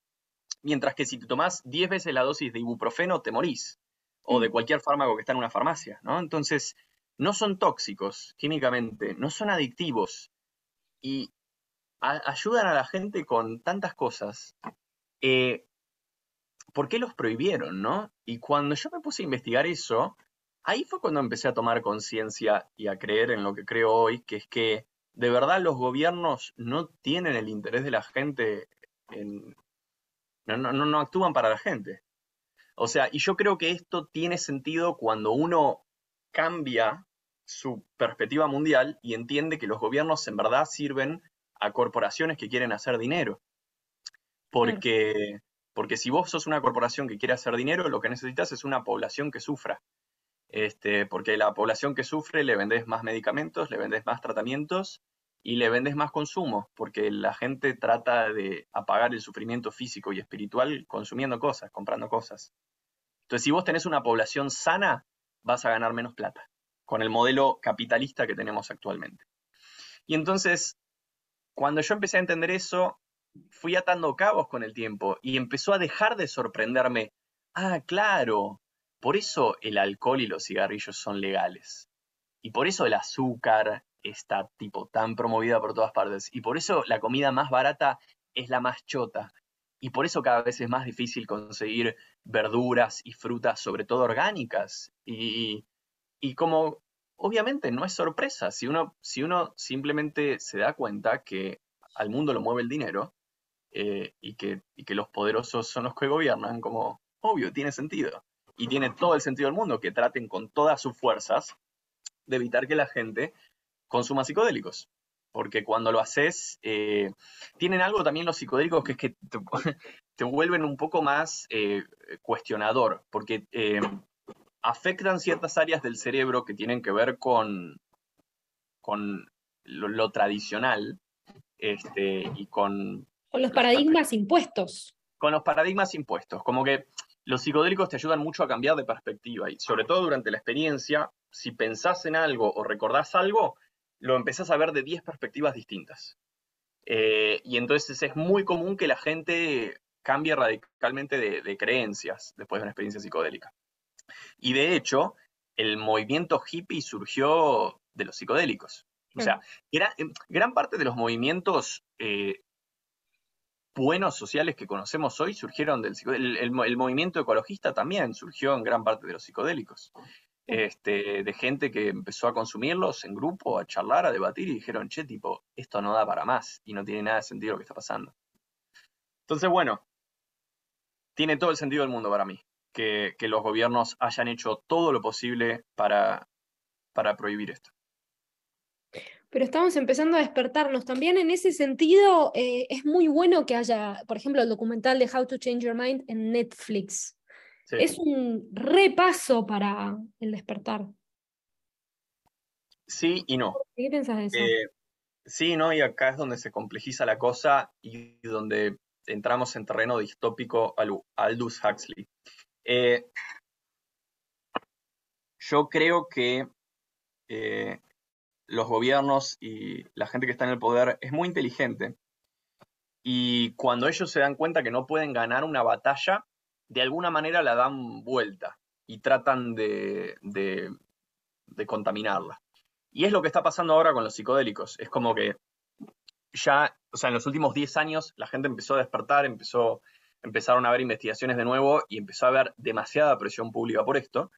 Mientras que si te tomás 10 veces la dosis de ibuprofeno, te morís. O de mm. cualquier fármaco que está en una farmacia, ¿no? Entonces, no son tóxicos químicamente, no son adictivos. Y ayudan a la gente con tantas cosas. Eh, ¿Por qué los prohibieron, no? Y cuando yo me puse a investigar eso, ahí fue cuando empecé a tomar conciencia y a creer en lo que creo hoy, que es que de verdad los gobiernos no tienen el interés de la gente en, no, no, no actúan para la gente. O sea, y yo creo que esto tiene sentido cuando uno cambia su perspectiva mundial y entiende que los gobiernos en verdad sirven a corporaciones que quieren hacer dinero. Porque, porque si vos sos una corporación que quiere hacer dinero, lo que necesitas es una población que sufra. Este, porque la población que sufre le vendés más medicamentos, le vendés más tratamientos y le vendes más consumo, porque la gente trata de apagar el sufrimiento físico y espiritual consumiendo cosas, comprando cosas. Entonces, si vos tenés una población sana, vas a ganar menos plata, con el modelo capitalista que tenemos actualmente. Y entonces, cuando yo empecé a entender eso, fui atando cabos con el tiempo y empezó a dejar de sorprenderme. Ah, claro, por eso el alcohol y los cigarrillos son legales. Y por eso el azúcar está tipo tan promovida por todas partes. Y por eso la comida más barata es la más chota. y por eso cada vez es más difícil conseguir verduras y frutas, sobre todo orgánicas. Y, como obviamente no es sorpresa, si uno, si uno simplemente se da cuenta que al mundo lo mueve el dinero eh, y, que, y que los poderosos son los que gobiernan, como obvio, tiene sentido. Y tiene todo el sentido del mundo que traten con todas sus fuerzas de evitar que la gente consuma psicodélicos porque cuando lo haces, eh, tienen algo también los psicodélicos que es que te, vuelven un poco más eh, cuestionador, porque afectan ciertas áreas del cerebro que tienen que ver con, con lo, tradicional este, y con... Con los paradigmas impuestos. Con los paradigmas impuestos, como que los psicodélicos te ayudan mucho a cambiar de perspectiva y sobre todo durante la experiencia, si pensás en algo o recordás algo, lo empezás a ver de 10 perspectivas distintas. Eh, y entonces es muy común que la gente cambie radicalmente de, creencias después de una experiencia psicodélica. Y de hecho, el movimiento hippie surgió de los psicodélicos. O sea, em, gran parte de los movimientos eh, buenos sociales que conocemos hoy surgieron del psicodélico. el, movimiento ecologista también surgió en gran parte de los psicodélicos este, de gente que empezó a consumirlos en grupo, a charlar, a debatir y dijeron, che, tipo, esto no da para más y no tiene nada de sentido lo que está pasando. Entonces, bueno, tiene todo el sentido del mundo para mí que, los gobiernos hayan hecho todo lo posible para, para prohibir esto. Pero estamos empezando a despertarnos. También en ese sentido, eh, es muy bueno que haya, por ejemplo, el documental de How to Change Your Mind en Netflix. Es un repaso para el despertar. Sí y no. ¿Qué piensas de eso? Eh, sí, no, y acá es donde se complejiza la cosa y donde entramos en terreno distópico al Aldous Huxley. Eh, yo creo que eh, los gobiernos y la gente que está en el poder es muy inteligente. Y cuando ellos se dan cuenta que no pueden ganar una batalla, de alguna manera la dan vuelta y tratan de, contaminarla. Y es lo que está pasando ahora con los psicodélicos. Es como que ya, o sea, en los últimos 10 años la gente empezó a despertar, empezó, empezaron a haber investigaciones de nuevo y empezó a haber demasiada presión pública por esto.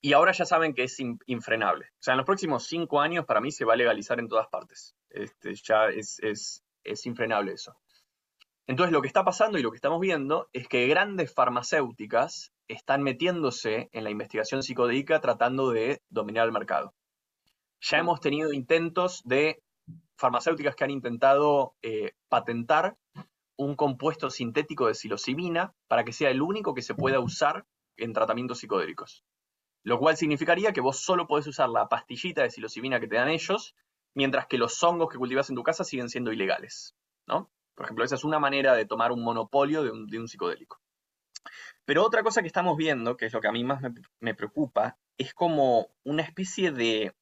Y ahora ya saben que es infrenable. O sea, en los próximos 5 años para mí se va a legalizar en todas partes. Este, ya es, es infrenable eso. Entonces lo que está pasando y lo que estamos viendo es que grandes farmacéuticas están metiéndose en la investigación psicodélica tratando de dominar el mercado. Ya hemos tenido intentos de farmacéuticas que han intentado eh, patentar un compuesto sintético de psilocibina para que sea el único que se pueda usar en tratamientos psicodélicos. Lo cual significaría que vos solo podés usar la pastillita de psilocibina que te dan ellos, mientras que los hongos que cultivas en tu casa siguen siendo ilegales. ¿no? Por ejemplo, esa es una manera de tomar un monopolio de un, psicodélico. Pero otra cosa que estamos viendo, que es lo que a mí más me, preocupa, es como una especie de,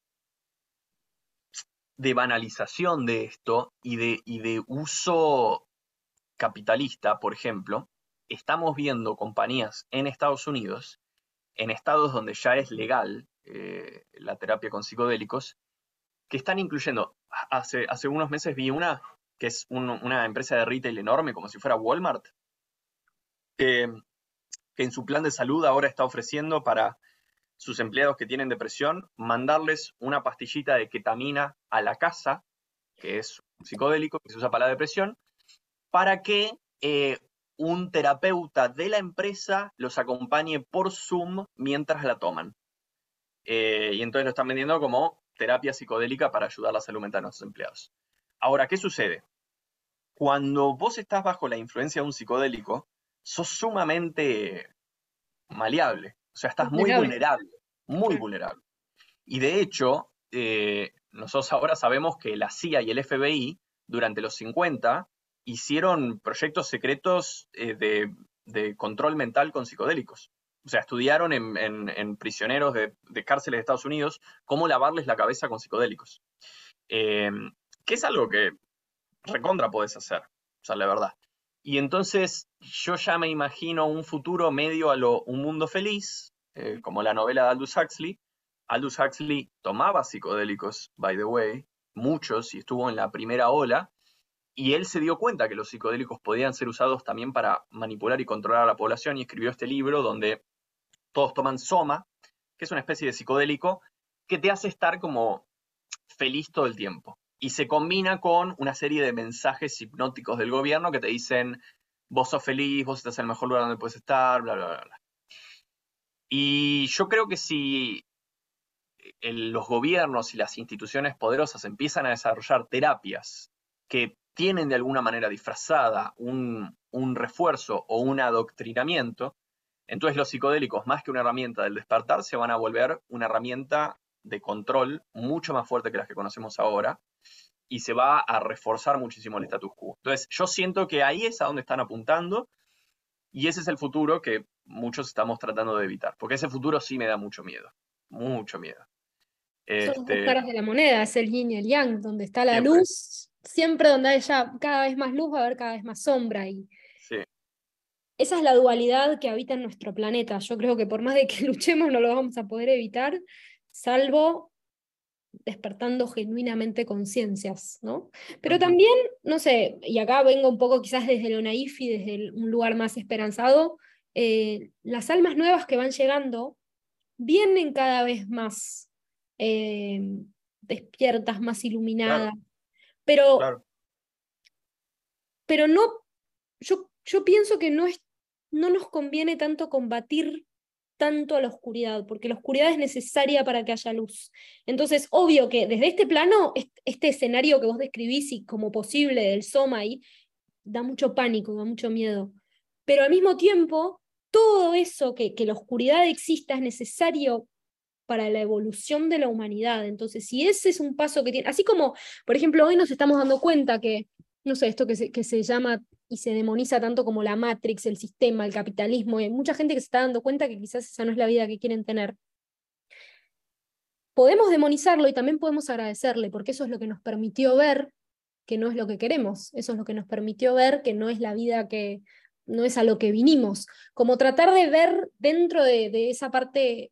de banalización de esto y de, de uso capitalista, por ejemplo. Estamos viendo compañías en Estados Unidos, en estados donde ya es legal eh, la terapia con psicodélicos, que están incluyendo, hace, hace unos meses vi una que es una empresa de retail enorme, como si fuera Walmart, que en su plan de salud ahora está ofreciendo para sus empleados que tienen depresión, mandarles una pastillita de ketamina a la casa, que es un psicodélico que se usa para la depresión, para que eh, un terapeuta de la empresa los acompañe por Zoom mientras la toman. Eh, y entonces lo están vendiendo como terapia psicodélica para ayudar a la salud mental de sus empleados. Ahora, ¿qué sucede? Cuando vos estás bajo la influencia de un psicodélico, sos sumamente maleable. O sea, estás muy vulnerable, muy vulnerable. Y de hecho, eh, nosotros ahora sabemos que la CIA y el FBI, durante los 50, hicieron proyectos secretos eh, de, control mental con psicodélicos. O sea, estudiaron en, prisioneros de, cárceles de Estados Unidos cómo lavarles la cabeza con psicodélicos. Eh, que es algo que recontra podés hacer, o sea, la verdad. Y entonces yo ya me imagino un futuro medio a lo Un Mundo Feliz, eh, como la novela de Aldous Huxley. Aldous Huxley tomaba psicodélicos, by the way, muchos, y estuvo en la primera ola. Y él se dio cuenta que los psicodélicos podían ser usados también para manipular y controlar a la población y escribió este libro donde todos toman soma, que es una especie de psicodélico que te hace estar como feliz todo el tiempo. Y se combina con una serie de mensajes hipnóticos del gobierno que te dicen, vos sos feliz, vos estás en el mejor lugar donde puedes estar, bla, bla, bla. Y yo creo que si los gobiernos y las instituciones poderosas empiezan a desarrollar terapias que tienen de alguna manera disfrazada un, refuerzo o un adoctrinamiento, entonces los psicodélicos, más que una herramienta del despertar, se van a volver una herramienta de control mucho más fuerte que las que conocemos ahora y se va a reforzar muchísimo el status quo. Entonces, yo siento que ahí es a donde están apuntando y ese es el futuro que muchos estamos tratando de evitar, porque ese futuro sí me da mucho miedo, mucho miedo. Son dos este caras de la moneda, es el yin y el yang, donde está la luz siempre donde haya cada vez más luz va a haber cada vez más sombra. Y Esa es la dualidad que habita en nuestro planeta. Yo creo que por más de que luchemos no lo vamos a poder evitar, salvo despertando genuinamente conciencias, ¿no? Pero también, no sé, y acá vengo un poco quizás desde lo naif y desde un lugar más esperanzado, eh, las almas nuevas que van llegando vienen cada vez más eh, despiertas, más iluminadas, pero, pero no, yo, yo pienso que no, es, no nos conviene tanto combatir tanto a la oscuridad, porque la oscuridad es necesaria para que haya luz. Entonces, obvio que desde este plano, este escenario que vos describís y como posible del Soma ahí, da mucho pánico, da mucho miedo. Pero al mismo tiempo, todo eso que, que la oscuridad exista es necesario para la evolución de la humanidad. Entonces, si ese es un paso que tiene, así como, por ejemplo, hoy nos estamos dando cuenta que, no sé, esto que se, que se llama y se demoniza tanto como la Matrix, el sistema, el capitalismo, y hay mucha gente que se está dando cuenta que quizás esa no es la vida que quieren tener. Podemos demonizarlo y también podemos agradecerle, porque eso es lo que nos permitió ver que no es lo que queremos, eso es lo que nos permitió ver que no es la vida que, no es a lo que vinimos, como tratar de ver dentro de, de esa parte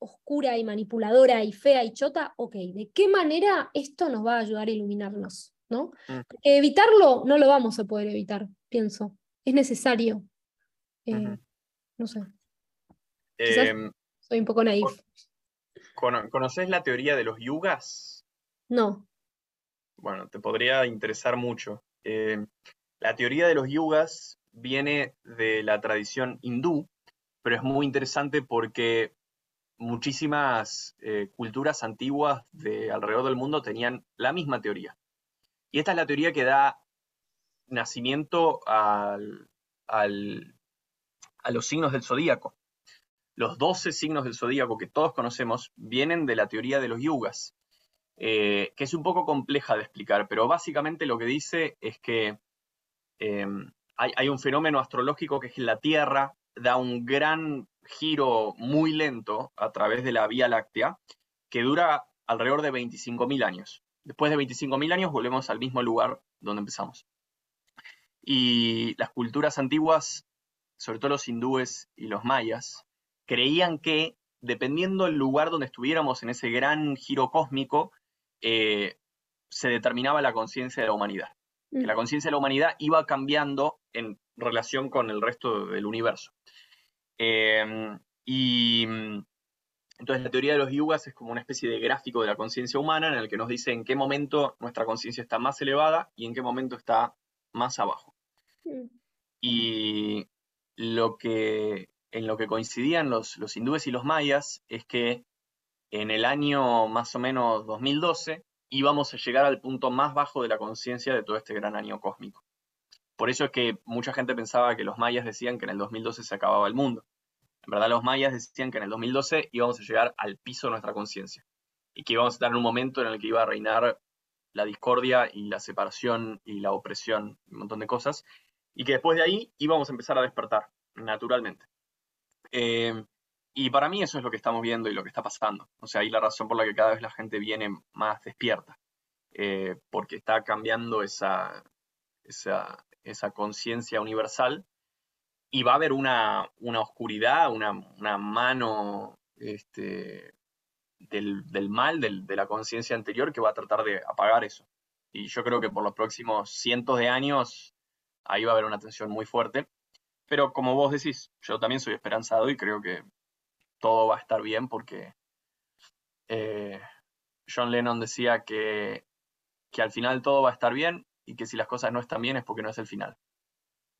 oscura y manipuladora y fea y chota, ok, ¿de qué manera esto nos va a ayudar a iluminarnos? ¿no? Mm. evitarlo no lo vamos a poder evitar, pienso. Es necesario. Eh, no sé. Em, soy un poco naif. ¿Conoces la teoría de los yugas? No. Bueno, te podría interesar mucho. Em, la teoría de los yugas viene de la tradición hindú, pero es muy interesante porque muchísimas eh, culturas antiguas de alrededor del mundo tenían la misma teoría. Y esta es la teoría que da nacimiento a los signos del zodíaco. Los 12 signos del zodíaco que todos conocemos vienen de la teoría de los yugas, eh, que es un poco compleja de explicar, pero básicamente lo que dice es que em, hay, hay, un fenómeno astrológico que es la Tierra da un gran giro muy lento a través de la Vía Láctea que dura alrededor de 25.000 años. Después de 25.000 años volvemos al mismo lugar donde empezamos. Y las culturas antiguas, sobre todo los hindúes y los mayas, creían que dependiendo del lugar donde estuviéramos en ese gran giro cósmico, eh, se determinaba la conciencia de la humanidad. Que la mm. conciencia de la humanidad iba cambiando en relación con el resto del universo. Em, y mm, entonces la teoría de los yugas es como una especie de gráfico de la conciencia humana en el que nos dice en qué momento nuestra conciencia está más elevada y en qué momento está más abajo. Mm. Y lo que, en lo que coincidían los, los hindúes y los mayas es que en el año más o menos 2012 íbamos a llegar al punto más bajo de la conciencia de todo este gran año cósmico. Por eso es que mucha gente pensaba que los mayas decían que en el 2012 se acababa el mundo. En verdad los mayas decían que en el 2012 íbamos a llegar al piso de nuestra conciencia y que íbamos a estar en un momento en el que iba a reinar la discordia y la separación y la opresión, un montón de cosas, y que después de ahí íbamos a empezar a despertar, naturalmente. Eh, y para mí eso es lo que estamos viendo y lo que está pasando. O sea, ahí la razón por la que cada vez la gente viene más despierta, eh, porque está cambiando esa, esa, esa conciencia universal, y va a haber una, oscuridad, una, mano este, del, mal, de la conciencia anterior, que va a tratar de apagar eso. Y yo creo que por los próximos cientos de años ahí va a haber una tensión muy fuerte. Pero como vos decís, yo también soy esperanzado y creo que todo va a estar bien porque eh, John Lennon decía que, que, al final todo va a estar bien y que si las cosas no están bien es porque no es el final.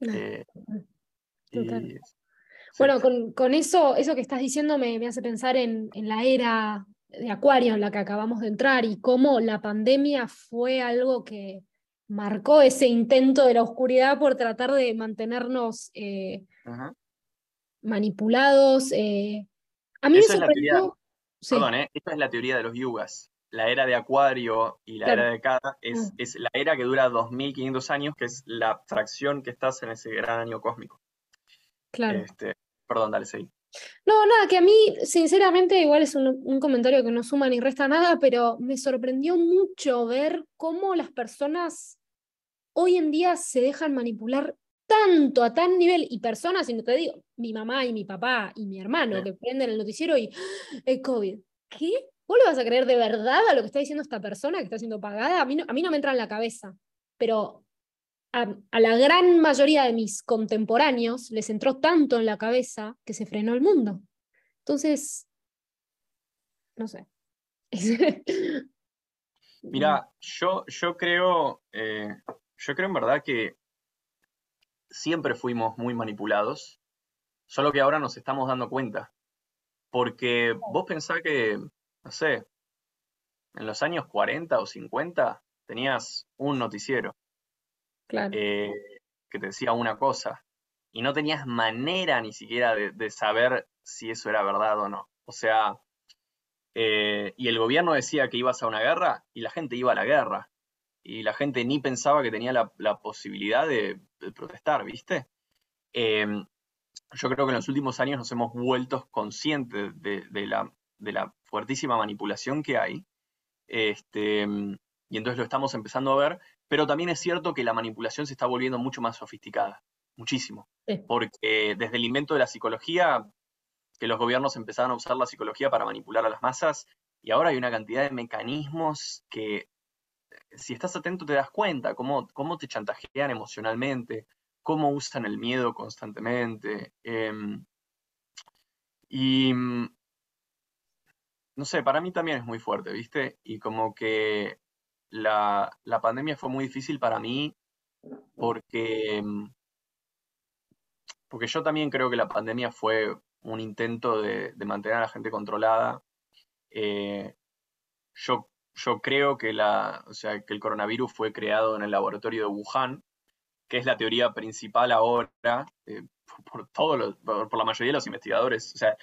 Eh, bueno, con, eso, eso que estás diciendo me, hace pensar en, en, la era de Acuario en la que acabamos de entrar y cómo la pandemia fue algo que, marcó ese intento de la oscuridad por tratar de mantenernos eh, manipulados. Eh. A mí me sorprendió... Perdón, ¿eh? esta es la teoría de los yugas. La era de Acuario y la era de Cada es, mm. es, la era que dura 2500 años, que es la fracción que estás en ese gran año cósmico. Claro. Este, perdón, dale, seguí. No, nada, que a mí, sinceramente, igual es un, comentario que no suma ni resta nada, pero me sorprendió mucho ver cómo las personas hoy en día se dejan manipular tanto, a tan nivel, y personas, y no te digo, mi mamá y mi papá y mi hermano que prenden el noticiero y el COVID. ¿Qué? ¿Vos le vas a creer de verdad a lo que está diciendo esta persona que está siendo pagada? A mí no, a mí no me entra en la cabeza, pero a, la gran mayoría de mis contemporáneos les entró tanto en la cabeza que se frenó el mundo. Entonces, no sé. Mira, yo, yo creo, eh, yo creo en verdad que siempre fuimos muy manipulados, solo que ahora nos estamos dando cuenta. Porque vos pensás que, no sé, en los años 40 o 50 tenías un noticiero eh, que te decía una cosa y no tenías manera ni siquiera de, saber si eso era verdad o no. O sea, eh, y el gobierno decía que ibas a una guerra y la gente iba a la guerra y la gente ni pensaba que tenía la, posibilidad de, protestar, ¿viste? Em, yo creo que en los últimos años nos hemos vuelto conscientes de, la, de la, fuertísima manipulación que hay, este, y entonces lo estamos empezando a ver, pero también es cierto que la manipulación se está volviendo mucho más sofisticada, muchísimo, porque desde el invento de la psicología, que los gobiernos empezaron a usar la psicología para manipular a las masas, y ahora hay una cantidad de mecanismos que si estás atento te das cuenta cómo, cómo te chantajean emocionalmente, cómo usan el miedo constantemente. Em, y mm, no sé, para mí también es muy fuerte, ¿viste? Y como que la, pandemia fue muy difícil para mí porque, porque yo también creo que la pandemia fue un intento de, mantener a la gente controlada. Eh, yo yo creo que, la, o sea, que el coronavirus fue creado en el laboratorio de Wuhan, que es la teoría principal ahora eh, por, todo por, la mayoría de los investigadores. O sea,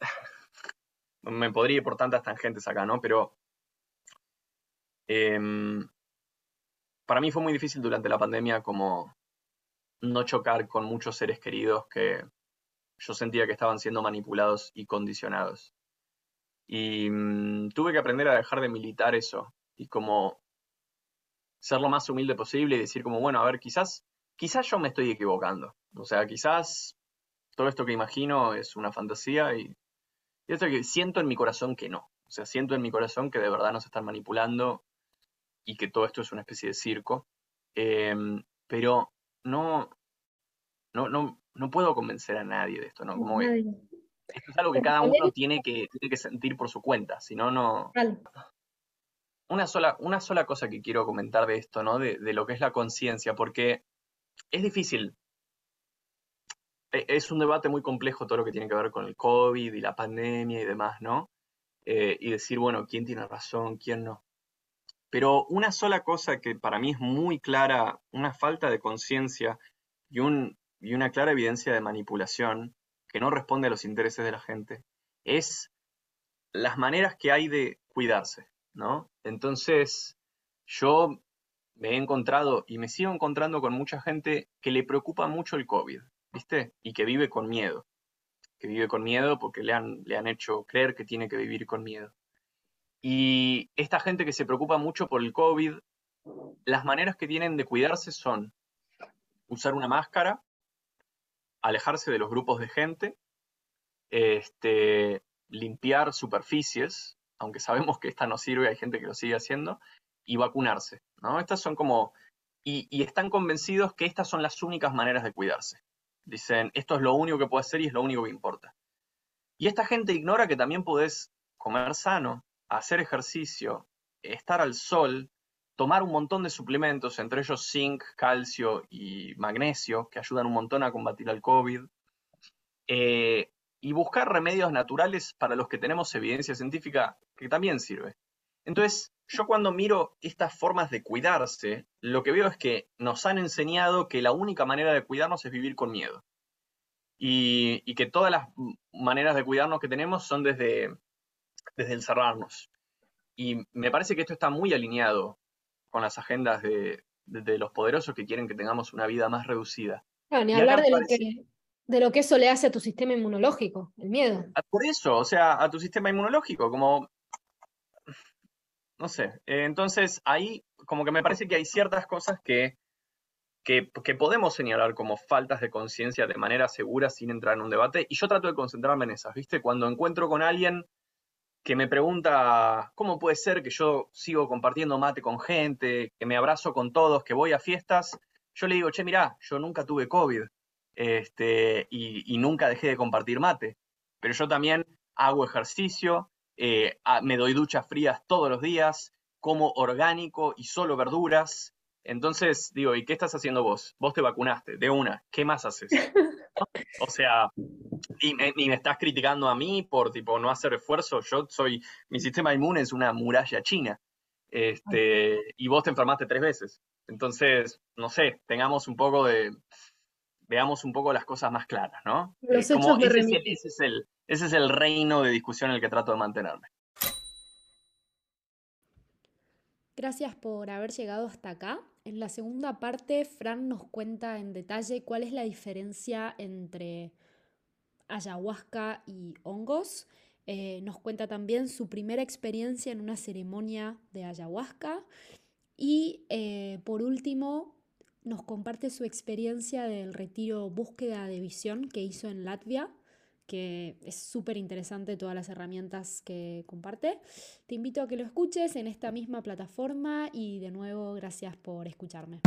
me podría ir por tantas tangentes acá, ¿no? Pero em, para mí fue muy difícil durante la pandemia como no chocar con muchos seres queridos que yo sentía que estaban siendo manipulados y condicionados. Y mm, tuve que aprender a dejar de militar eso y como ser lo más humilde posible y decir como, bueno, a ver, quizás, quizás yo me estoy equivocando. O sea, quizás todo esto que imagino es una fantasía y, y esto que siento en mi corazón que no. O sea, siento en mi corazón que de verdad nos están manipulando y que todo esto es una especie de circo. Em, pero no, no, no, no puedo convencer a nadie de esto, ¿no? Como esto es algo que cada uno tiene que, tiene que sentir por su cuenta, si no, no... Una sola, una sola cosa que quiero comentar de esto, ¿no? De, lo que es la conciencia, porque es difícil. E, es un debate muy complejo todo lo que tiene que ver con el COVID y la pandemia y demás, ¿no? Eh, y decir, bueno, quién tiene razón, quién no. Pero una sola cosa que para mí es muy clara, una falta de conciencia y, un, y una clara evidencia de manipulación, que no responde a los intereses de la gente, es las maneras que hay de cuidarse, ¿no? Entonces, yo me he encontrado y me sigo encontrando con mucha gente que le preocupa mucho el COVID, ¿viste? Y que vive con miedo, que vive con miedo porque le han, le han hecho creer que tiene que vivir con miedo. Y esta gente que se preocupa mucho por el COVID, las maneras que tienen de cuidarse son usar una máscara, alejarse de los grupos de gente, este, limpiar superficies, aunque sabemos que esta no sirve, hay gente que lo sigue haciendo, y vacunarse, ¿no? Estas son como, y, están convencidos que estas son las únicas maneras de cuidarse. Dicen, esto es lo único que puedo hacer y es lo único que importa. Y esta gente ignora que también podés comer sano, hacer ejercicio, estar al sol, tomar un montón de suplementos, entre ellos zinc, calcio y magnesio, que ayudan un montón a combatir el COVID, eh, y buscar remedios naturales para los que tenemos evidencia científica que también sirve. Entonces, yo cuando miro estas formas de cuidarse, lo que veo es que nos han enseñado que la única manera de cuidarnos es vivir con miedo. Y que todas las maneras de cuidarnos que tenemos son desde, desde encerrarnos. Y me parece que esto está muy alineado con las agendas de, los poderosos que quieren que tengamos una vida más reducida. ni hablar de lo, que, de lo que eso le hace a tu sistema inmunológico, el miedo. Ah, por eso, o sea, a tu sistema inmunológico, como... No sé, eh, entonces ahí como que me parece que hay ciertas cosas que, que, que podemos señalar como faltas de conciencia de manera segura sin entrar en un debate, y yo trato de concentrarme en esas, ¿viste? Cuando encuentro con alguien que me pregunta cómo puede ser que yo sigo compartiendo mate con gente, que me abrazo con todos, que voy a fiestas, yo le digo, che, mirá, yo nunca tuve COVID este, y, nunca dejé de compartir mate, pero yo también hago ejercicio, eh, me doy duchas frías todos los días, como orgánico y solo verduras. Entonces, digo, ¿y qué estás haciendo vos? Vos te vacunaste, de una, ¿qué más haces? O sea, y me, estás criticando a mí por tipo no hacer esfuerzo. Yo soy, mi sistema inmune es una muralla china. Este, y vos te enfermaste tres veces. Entonces, no sé, tengamos un poco de, veamos un poco las cosas más claras, ¿no? ese, es el, ese es el reino de discusión en el que trato de mantenerme. Gracias por haber llegado hasta acá. En la segunda parte, Fran nos cuenta en detalle cuál es la diferencia entre ayahuasca y hongos. Eh, nos cuenta también su primera experiencia en una ceremonia de ayahuasca. Y eh, por último, nos comparte su experiencia del retiro Búsqueda de Visión que hizo en Latvia que es súper interesante todas las herramientas que comparte. Te invito a que lo escuches en esta misma plataforma y de nuevo gracias por escucharme.